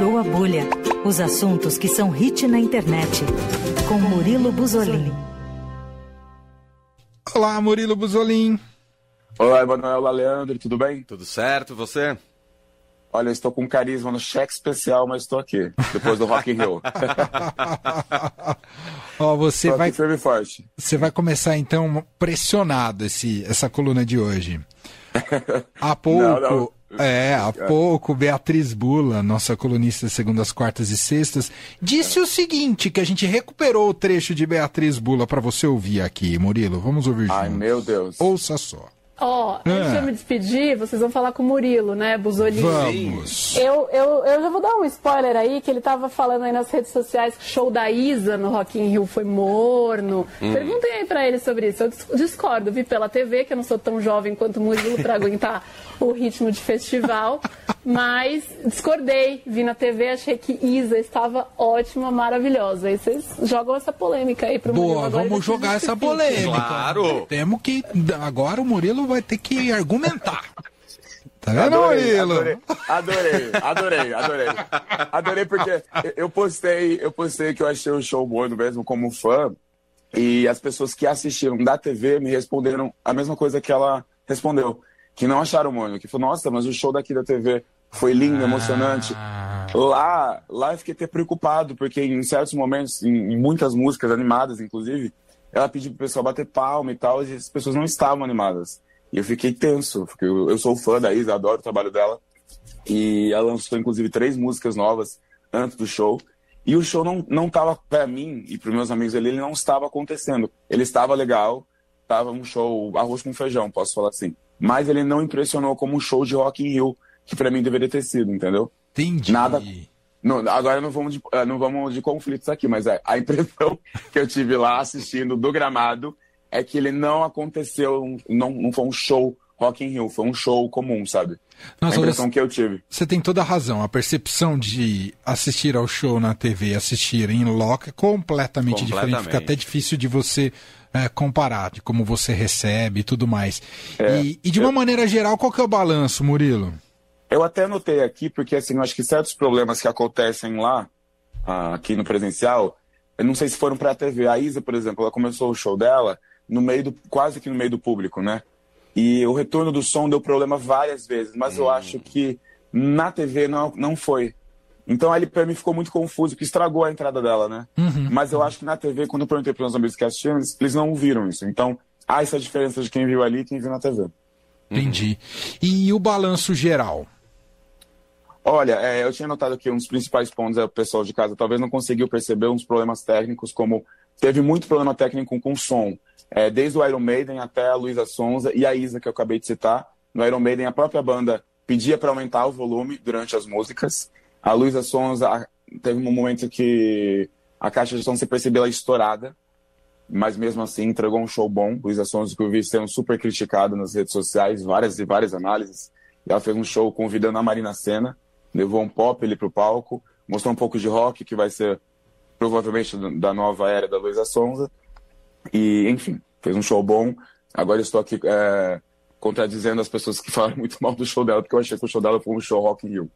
Estourou a Bolha. Os assuntos que são hit na internet. Com Murilo Buzolin. Olá, Murilo Buzolin. Olá, Emanuel Leandro, tudo bem? Tudo certo, você? Olha, eu estou com carisma no cheque especial, mas estou aqui, depois do Rock in Rio. Ó, você Estou vai aqui firme e forte. você vai começar então pressionado esse essa coluna de hoje. Há pouco, Não, não. É, há pouco Beatriz Bula, nossa colunista de segundas, quartas e sextas, disse o seguinte, que a gente recuperou o trecho de Beatriz Bula para você ouvir aqui, Murilo. Vamos ouvir Ai, juntos. meu Deus. Ouça só. Ó, antes de eu me despedir, vocês vão falar com o Murilo, né, Buzolini? Vamos. Eu, eu, eu já vou dar um spoiler aí, que ele tava falando aí nas redes sociais que o show da Isa no Rock in Rio foi morno. Perguntem aí pra ele sobre isso. Eu dis- discordo, vi pela TV, que eu não sou tão jovem quanto o Murilo pra aguentar o ritmo de festival. Mas discordei, vi na TV, achei que Isa estava ótima, maravilhosa. Aí vocês jogam essa polêmica aí pro Murilo. Boa, vamos jogar essa polêmica. Claro. Temos que. Agora o Murilo vai ter que argumentar. Tá vendo, Adorei, Murilo? adorei, adorei, adorei, adorei. Adorei porque eu postei, eu postei que eu achei o show morno mesmo como fã. E as pessoas que assistiram da TV me responderam a mesma coisa que ela respondeu. Que não acharam morno. Que falou, nossa, mas o show daqui da TV foi lindo, emocionante. Lá, lá eu fiquei até preocupado, porque em certos momentos, em, em muitas músicas animadas, inclusive, ela pediu pro pessoal bater palma e tal, e as pessoas não estavam animadas. E eu fiquei tenso, porque eu, eu sou fã da Isa, adoro o trabalho dela. E ela lançou, inclusive, três músicas novas antes do show. E o show não, não tava, pra mim e pros meus amigos ali, ele não estava acontecendo. Ele estava legal, tava um show arroz com feijão, posso falar assim. Mas ele não impressionou como um show de Rock in Rio, que pra mim deveria ter sido, entendeu? Entendi. Nada. Não, agora não vamos, de, eh, não vamos de conflitos aqui, mas é, a impressão que eu tive lá assistindo do gramado é que ele não aconteceu, não, não foi um show Rock in Rio, foi um show comum, sabe? Nossa, a impressão você- que eu tive. Você tem toda a razão. A percepção de assistir ao show na TV e assistir em loco é completamente, diferente. Completamente. Fica até difícil de você é, comparar, de como você recebe e tudo mais. É, e, e de uma maneira geral, qual que é o balanço, Murilo? Eu até anotei aqui, porque assim, eu acho que certos problemas que acontecem lá, ah, aqui no presencial, eu não sei se foram pra TV. A Isa, por exemplo, ela começou o show dela no meio do, quase que no meio do público, né? E o retorno do som deu problema várias vezes, mas eu acho que na TV não, não foi. Então ele pra mim ficou muito confuso, que estragou a entrada dela, né? Mas eu acho que na TV, quando eu perguntei para os amigos que assistiram, eles, eles não viram isso. Então há essa diferença de quem viu ali e quem viu na TV. Entendi. E o balanço geral? Olha, é, eu tinha notado que um dos principais pontos é o pessoal de casa talvez não conseguiu perceber uns problemas técnicos, como teve muito problema técnico com o som, é, desde o Iron Maiden até a Luísa Sonza e a Isa, que eu acabei de citar. No Iron Maiden, a própria banda pedia para aumentar o volume durante as músicas. A Luísa Sonza teve um momento que a caixa de som se percebeu estourada, mas mesmo assim entregou um show bom. Luísa Sonza, que eu vi sendo super criticado nas redes sociais, várias e várias análises. Ela fez um show convidando a Marina Senna, levou um pop ali pro palco, mostrou um pouco de rock, que vai ser provavelmente da nova era da Luísa Sonza. E, enfim, fez um show bom. Agora estou aqui é, contradizendo as pessoas que falaram muito mal do show dela, porque eu achei que o show dela foi um show Rock in Rio.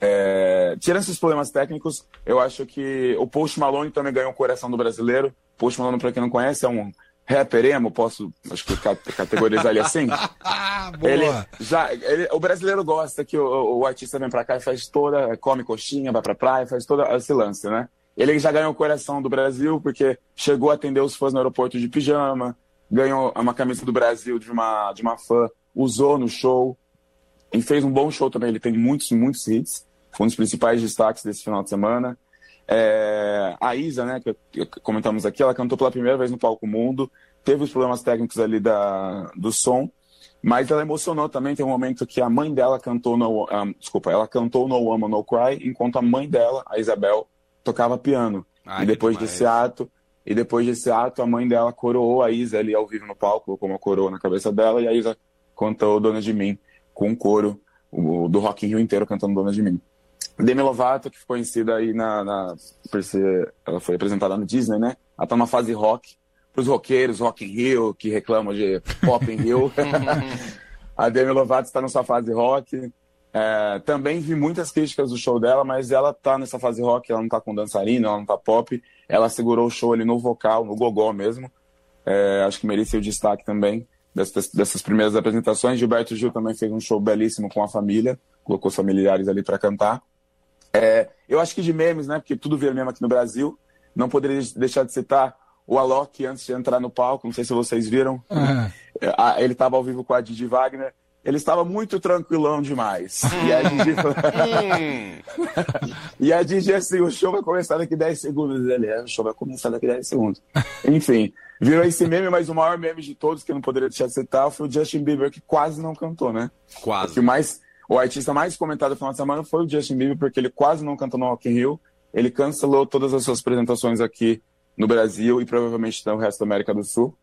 É, tirando esses problemas técnicos, eu acho que o Post Malone também ganhou o coração do brasileiro. Post Malone, para quem não conhece, é um rapper emo, posso acho que ca- categorizar ele assim. Ah, boa. Ele já, ele- o brasileiro gosta que o, o artista vem pra cá e faz toda, come coxinha, vai pra praia, faz todo esse lance, né? Ele já ganhou o coração do Brasil porque chegou a atender os fãs no aeroporto de pijama, ganhou uma camisa do Brasil de uma, de uma fã, usou no show e fez um bom show também. Ele tem muitos, muitos hits. Foi um dos principais destaques desse final de semana. É, a Isa, né, que, comentamos aqui, ela cantou pela primeira vez no Palco Mundo, teve os problemas técnicos ali da, do som, mas ela emocionou também. Tem um momento que a mãe dela cantou no, ah, desculpa, ela cantou No Woman No Cry, enquanto a mãe dela, a Isabel, tocava piano. Ai, e depois desse ato, e depois desse ato, a mãe dela coroou a Isa ali ao vivo no palco, colocou uma coroa na cabeça dela, e a Isa cantou Dona de Mim, com um coro o, do Rock in Rio inteiro cantando Dona de Mim. Demi Lovato, que foi conhecida aí na, na por ser, ela foi apresentada no Disney, né? Ela tá numa fase rock, pros roqueiros, Rock in Rio, que reclamam de Pop in Rio. a Demi Lovato está na sua fase rock, É, também vi muitas críticas do show dela, mas ela tá nessa fase rock, ela não tá com dançarina, ela não tá pop. Ela segurou o show ali no vocal, no gogó mesmo. É, acho que merecia o destaque também dessas, dessas primeiras apresentações. Gilberto Gil também fez um show belíssimo com a família, colocou os familiares ali para cantar. É, eu acho que de memes, né? Porque tudo vira meme aqui no Brasil. Não poderia deixar de citar o Alok antes de entrar no palco. Não sei se vocês viram. Uhum. Ele estava ao vivo com a Didi Wagner ele estava muito tranquilão demais. E a Didi e a Didi assim, o show vai começar daqui 10 segundos. Ele, é, o show vai começar daqui 10 segundos. Enfim, virou esse meme, mas o maior meme de todos, que eu não poderia deixar de citar, foi o Justin Bieber, que quase não cantou, né? Quase. O, mais, o artista mais comentado no final de semana foi o Justin Bieber, porque ele quase não cantou no Rock in Rio. Ele cancelou todas as suas apresentações aqui no Brasil e provavelmente no resto da América do Sul,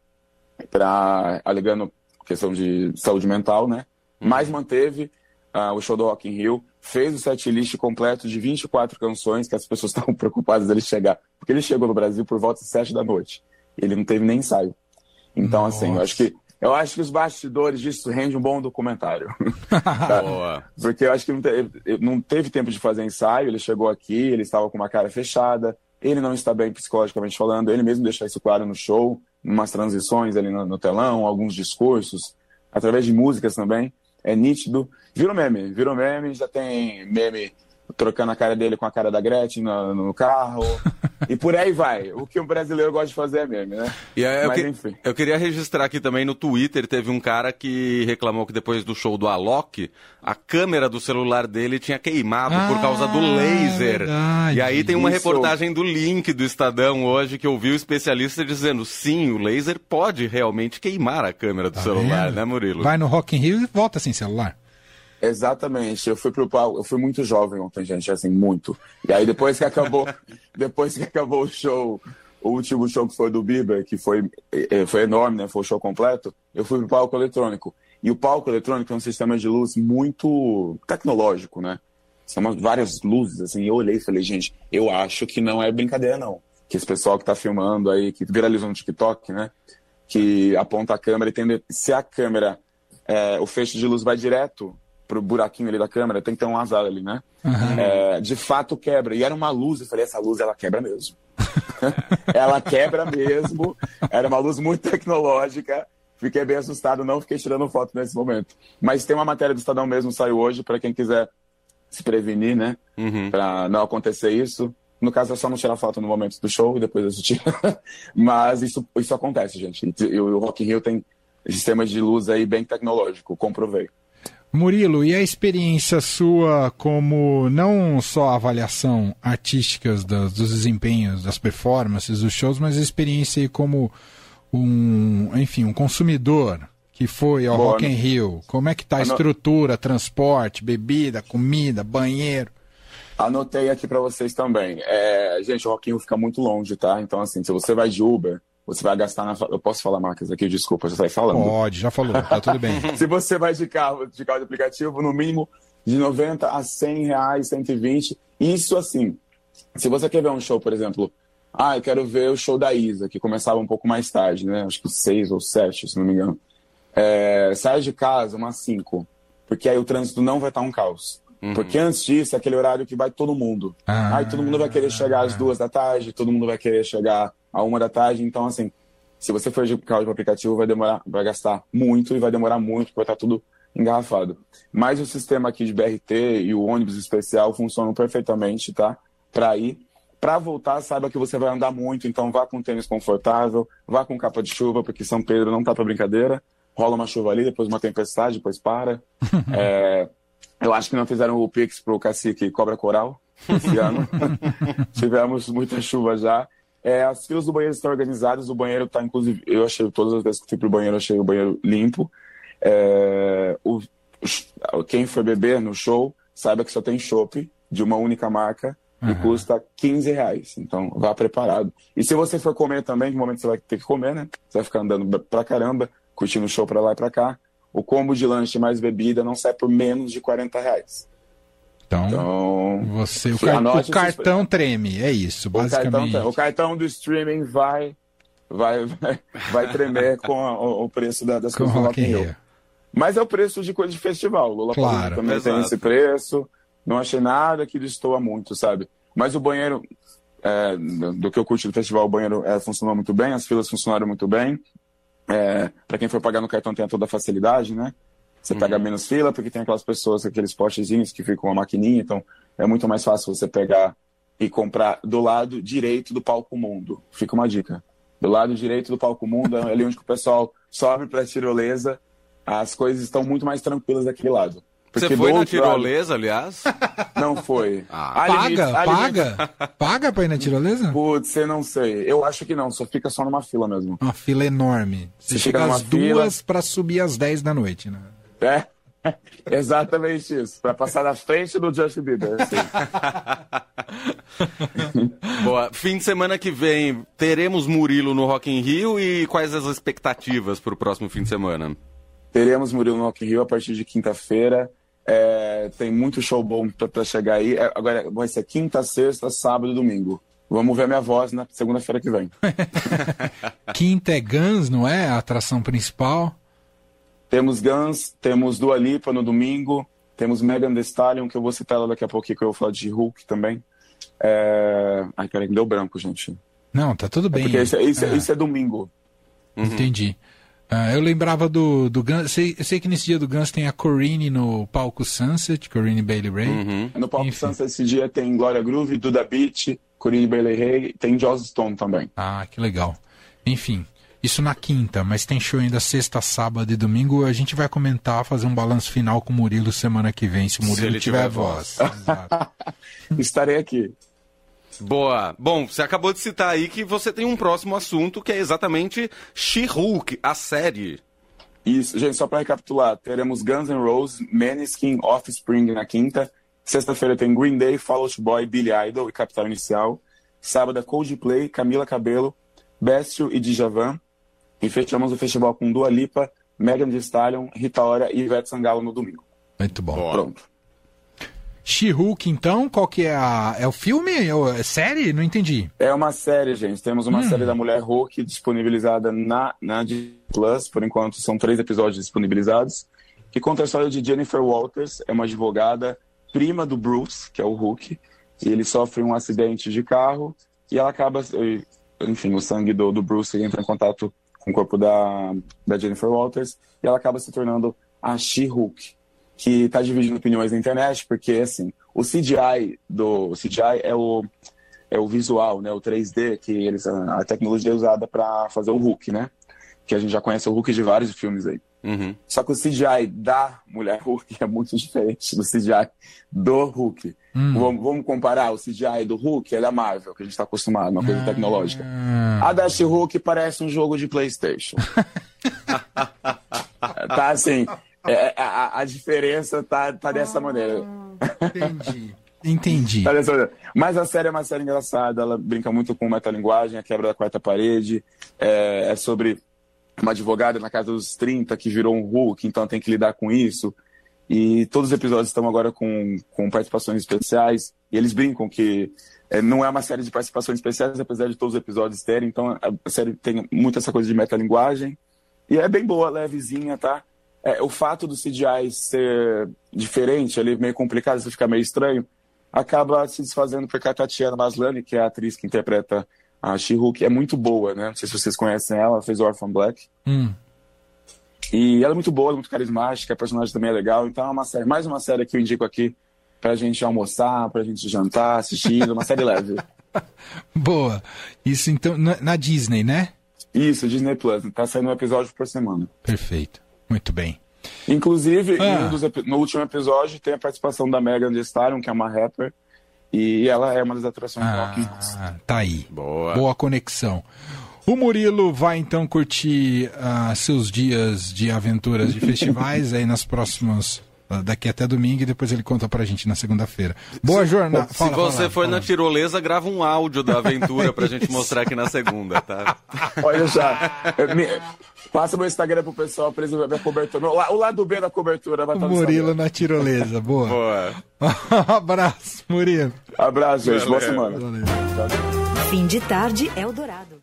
pra, alegando questão de saúde mental, né? Uhum. Mas manteve uh, o show do Rock in Rio, fez o set list completo de 24 canções que as pessoas estavam preocupadas dele chegar, porque ele chegou no Brasil por volta de 7 da noite. Ele não teve nem ensaio. Então, Nossa. assim, eu acho que eu acho que os bastidores disso rende um bom documentário. tá? Porque eu acho que não teve, não teve tempo de fazer ensaio, ele chegou aqui, ele estava com uma cara fechada, ele não está bem psicologicamente falando, ele mesmo deixou isso claro no show, umas transições ali no, no telão, alguns discursos, através de músicas também é nítido. Virou meme, virou meme, já tem meme trocando a cara dele com a cara da Gretchen no, no carro. e por aí vai. O que o brasileiro gosta de fazer é meme, né? E aí, eu, Mas, que, enfim. eu queria registrar aqui também no Twitter, teve um cara que reclamou que depois do show do Alok, a câmera do celular dele tinha queimado ah, por causa do laser. Verdade. E aí tem uma Isso. reportagem do link do Estadão hoje que eu vi o especialista dizendo, sim, o laser pode realmente queimar a câmera do tá celular, vendo? né, Murilo? Vai no Rock in Rio e volta sem celular. Exatamente. Eu fui pro palco, eu fui muito jovem ontem, gente, assim, muito. E aí depois que acabou, depois que acabou o show, o último show que foi do Bieber, que foi, eh, foi enorme, né? Foi o show completo, eu fui pro palco eletrônico. E o palco eletrônico é um sistema de luz muito tecnológico, né? São várias luzes, assim, eu olhei e falei, gente, eu acho que não é brincadeira, não. Que esse pessoal que tá filmando aí, que viralizou no TikTok, né? Que aponta a câmera e tem. Se a câmera, é, o feixe de luz vai direto pro buraquinho ali da câmera, tem que ter um azar ali, né? Uhum. É, de fato quebra. E era uma luz, eu falei, essa luz ela quebra mesmo. ela quebra mesmo. Era uma luz muito tecnológica. Fiquei bem assustado, não fiquei tirando foto nesse momento. Mas tem uma matéria do Estadão mesmo, saiu hoje, para quem quiser se prevenir, né? Uhum. Para não acontecer isso. No caso, é só não tirar foto no momento do show e depois eu tiro. Mas isso, isso acontece, gente. E o Rock in Rio tem sistemas de luz aí bem tecnológico, comprovei. Murilo, e a experiência sua como não só avaliação artísticas dos, dos desempenhos, das performances, dos shows, mas a experiência como um, enfim, um consumidor que foi ao Boa, Rock in Rio? Como é que tá a estrutura, transporte, bebida, comida, banheiro? Anotei aqui para vocês também. É, gente, o Rock in Rio fica muito longe, tá? Então, assim, se você vai de Uber, você vai gastar na. Eu posso falar marcas aqui, desculpa, já sai falando. Pode, já falou, tá tudo bem. Se você vai de carro, de carro de aplicativo, no mínimo de 90 a 100 reais, 120. Isso assim, se você quer ver um show, por exemplo, ah, eu quero ver o show da Isa, que começava um pouco mais tarde, né? Acho que 6 ou 7, se não me engano. É, sai de casa umas 5, porque aí o trânsito não vai estar um caos. Uhum. Porque antes disso é aquele horário que vai todo mundo. Ah, aí todo mundo vai querer chegar às duas da tarde, todo mundo vai querer chegar a uma da tarde. Então, assim, se você for de carro de aplicativo, vai demorar, vai gastar muito e vai demorar muito, porque vai estar tudo engarrafado. Mas o sistema aqui de BRT e o ônibus especial funcionam perfeitamente, tá? Para ir. Para voltar, saiba que você vai andar muito, então vá com tênis confortável, vá com capa de chuva, porque São Pedro não tá para brincadeira. Rola uma chuva ali, depois uma tempestade, depois para. é, eu acho que não fizeram o Pix pro cacique Cobra Coral esse ano. Tivemos muita chuva já. É, as filas do banheiro estão organizadas, o banheiro está, inclusive, eu achei, todas as vezes que fui pro banheiro, eu achei o banheiro limpo. É, o, quem for beber no show, saiba que só tem chopp de uma única marca uhum. e custa 15 reais. Então, vá preparado. E se você for comer também, no momento você vai ter que comer, né? Você vai ficar andando pra caramba, curtindo o show pra lá e pra cá. O combo de lanche mais bebida não sai por menos de 40 reais. Então, então você, o, car o cartão treme, é isso, basicamente. O cartão, o cartão do streaming vai vai, vai, vai tremer com a, o preço da, das coisas do Rock in Rio. Mas é o preço de coisa de festival. Lula claro, também exato. tem esse preço. Não achei nada que destoa muito, sabe? Mas o banheiro, é, do que eu curti do festival, o banheiro é, funcionou muito bem, as filas funcionaram muito bem. É, para quem for pagar no cartão tem toda a facilidade, né? Você Uhum. pega menos fila, porque tem aquelas pessoas, aqueles postezinhos que ficam com a maquininha, então é muito mais fácil você pegar e comprar do lado direito do palco mundo. Fica uma dica. Do lado direito do palco mundo, é ali onde o pessoal sobe pra tirolesa, as coisas estão muito mais tranquilas daquele lado. Você Porque foi do na outro lado- tirolesa, aliás? Não foi. Ah. Paga? limites- Paga? Paga pra ir na tirolesa? Putz, eu não sei. Eu acho que não, só fica só numa fila mesmo. Uma fila enorme. Você Você chega fica às fila- duas pra subir às 10 da noite, né? É? Exatamente isso. Pra passar na frente do Justin Bieber. assim. Boa. Fim de semana que vem teremos Murilo no Rock in Rio e quais as expectativas para o próximo fim de semana? Teremos Murilo no Rock in Rio a partir de quinta-feira. É, tem muito show bom pra, pra chegar aí. É, agora vai ser quinta, sexta, sábado e domingo. Vamos ver minha voz na segunda-feira que vem. Quinta é Guns, não é? A atração principal. Temos Guns, temos Dua Lipa no domingo, temos Megan Thee Stallion, que eu vou citar ela daqui a pouquinho, que eu vou falar de Hulk também. É... Ai, peraí, me deu branco, gente. Não, tá tudo bem. Porque isso, é- isso, é- É, isso é domingo. Entendi. Ah, eu lembrava do, do Guns. Sei, eu sei que nesse dia do Guns tem a Corine no palco Sunset, Corine Bailey Ray. Uhum. No palco Enfim. Sunset esse dia tem Glória Groove, Duda Beat, Corinne Bailey Ray, tem Joss Stone também. Ah, que legal. Enfim, isso na quinta, mas tem show ainda sexta, sábado e domingo. A gente vai comentar, fazer um balanço final com o Murilo semana que vem, se o Murilo ele tiver, tiver voz. Estarei aqui. Boa. Bom, você acabou de citar aí que você tem um próximo assunto que é exatamente She-Hulk, a série. Isso, gente, só para recapitular, teremos Guns N' Roses, Maneskin, Offspring na quinta. Sexta-feira tem Green Day, Fall Out Boy, Billy Idol e Capital Inicial. Sábado é Coldplay, Camila Cabello, Bastille e Djavan. E fechamos o festival com Dua Lipa, Megan Thee Stallion, Rita Ora e Ivete Sangalo no domingo. Muito bom. Boa. Pronto. She-Hulk, então, qual que é a. É o filme? É é série? Não entendi. É uma série, gente. Temos uma série da Mulher Hulk disponibilizada na, na Disney Plus. Por enquanto, são três episódios disponibilizados. Que conta a história de Jennifer Walters, é uma advogada prima do Bruce, que é o Hulk. E ele sofre um acidente de carro e ela acaba. Enfim, o sangue do, do Bruce entra em contato com o corpo da, da Jennifer Walters e ela acaba se tornando a She-Hulk que está dividindo opiniões na internet, porque assim, o CGI do o CGI é o é o visual, né, o 3D que eles a tecnologia é usada para fazer o Hulk, né? Que a gente já conhece o Hulk de vários filmes aí. Uhum. Só que o CGI da mulher Hulk é muito diferente do CGI do Hulk. Vamos, vamos comparar o CGI do Hulk, é da Marvel, que a gente está acostumado, uma coisa tecnológica. Ah, A da She-Hulk parece um jogo de PlayStation. tá assim, é, a, a diferença tá, tá dessa maneira. entendi. Entendi. Tá dessa maneira. Mas a série é uma série engraçada, ela brinca muito com metalinguagem, a quebra da quarta parede, é, é sobre uma advogada na casa dos 30 que virou um Hulk, então tem que lidar com isso. E todos os episódios estão agora com, com participações especiais. E eles brincam que é, não é uma série de participações especiais, apesar de todos os episódios terem. Então a série tem muito essa coisa de metalinguagem. E é bem boa, levezinha, tá? É, o fato do CGI ser diferente, ali meio complicado, isso fica meio estranho, acaba se desfazendo porque a Tatiana Maslany, que é a atriz que interpreta a She-Hulk, é muito boa, né? Não sei se vocês conhecem ela, ela fez Orphan Black. Hum. E ela é muito boa, muito carismática, a personagem também é legal. Então é uma série, mais uma série que eu indico aqui pra gente almoçar, pra gente jantar, assistir, uma série leve. Boa. Isso então na, na Disney, né? Isso, Disney Plus, tá saindo um episódio por semana. Perfeito. Muito bem. Inclusive, Ah. um dos no último episódio tem a participação da Megan Thee Stallion, que é uma rapper, e ela é uma das atrações do Rock in Rio. Ah, tá aí. Boa. Boa conexão. O Murilo vai então curtir ah, seus dias de aventuras de festivais aí nas próximas. Ah, Daqui até domingo e depois ele conta pra gente na segunda-feira. Boa jornada. Se você for na tirolesa, grava um áudio da aventura pra gente mostrar aqui na segunda, tá? Olha já. me- Passa meu Instagram pro pessoal pra eles verem a cobertura. O la- O lado B da cobertura vai O estar no Murilo na tirolesa. Boa. Boa. Abraço, Murilo. Abraço, gente. Boa semana. Valeu. Fim de tarde Eldorado.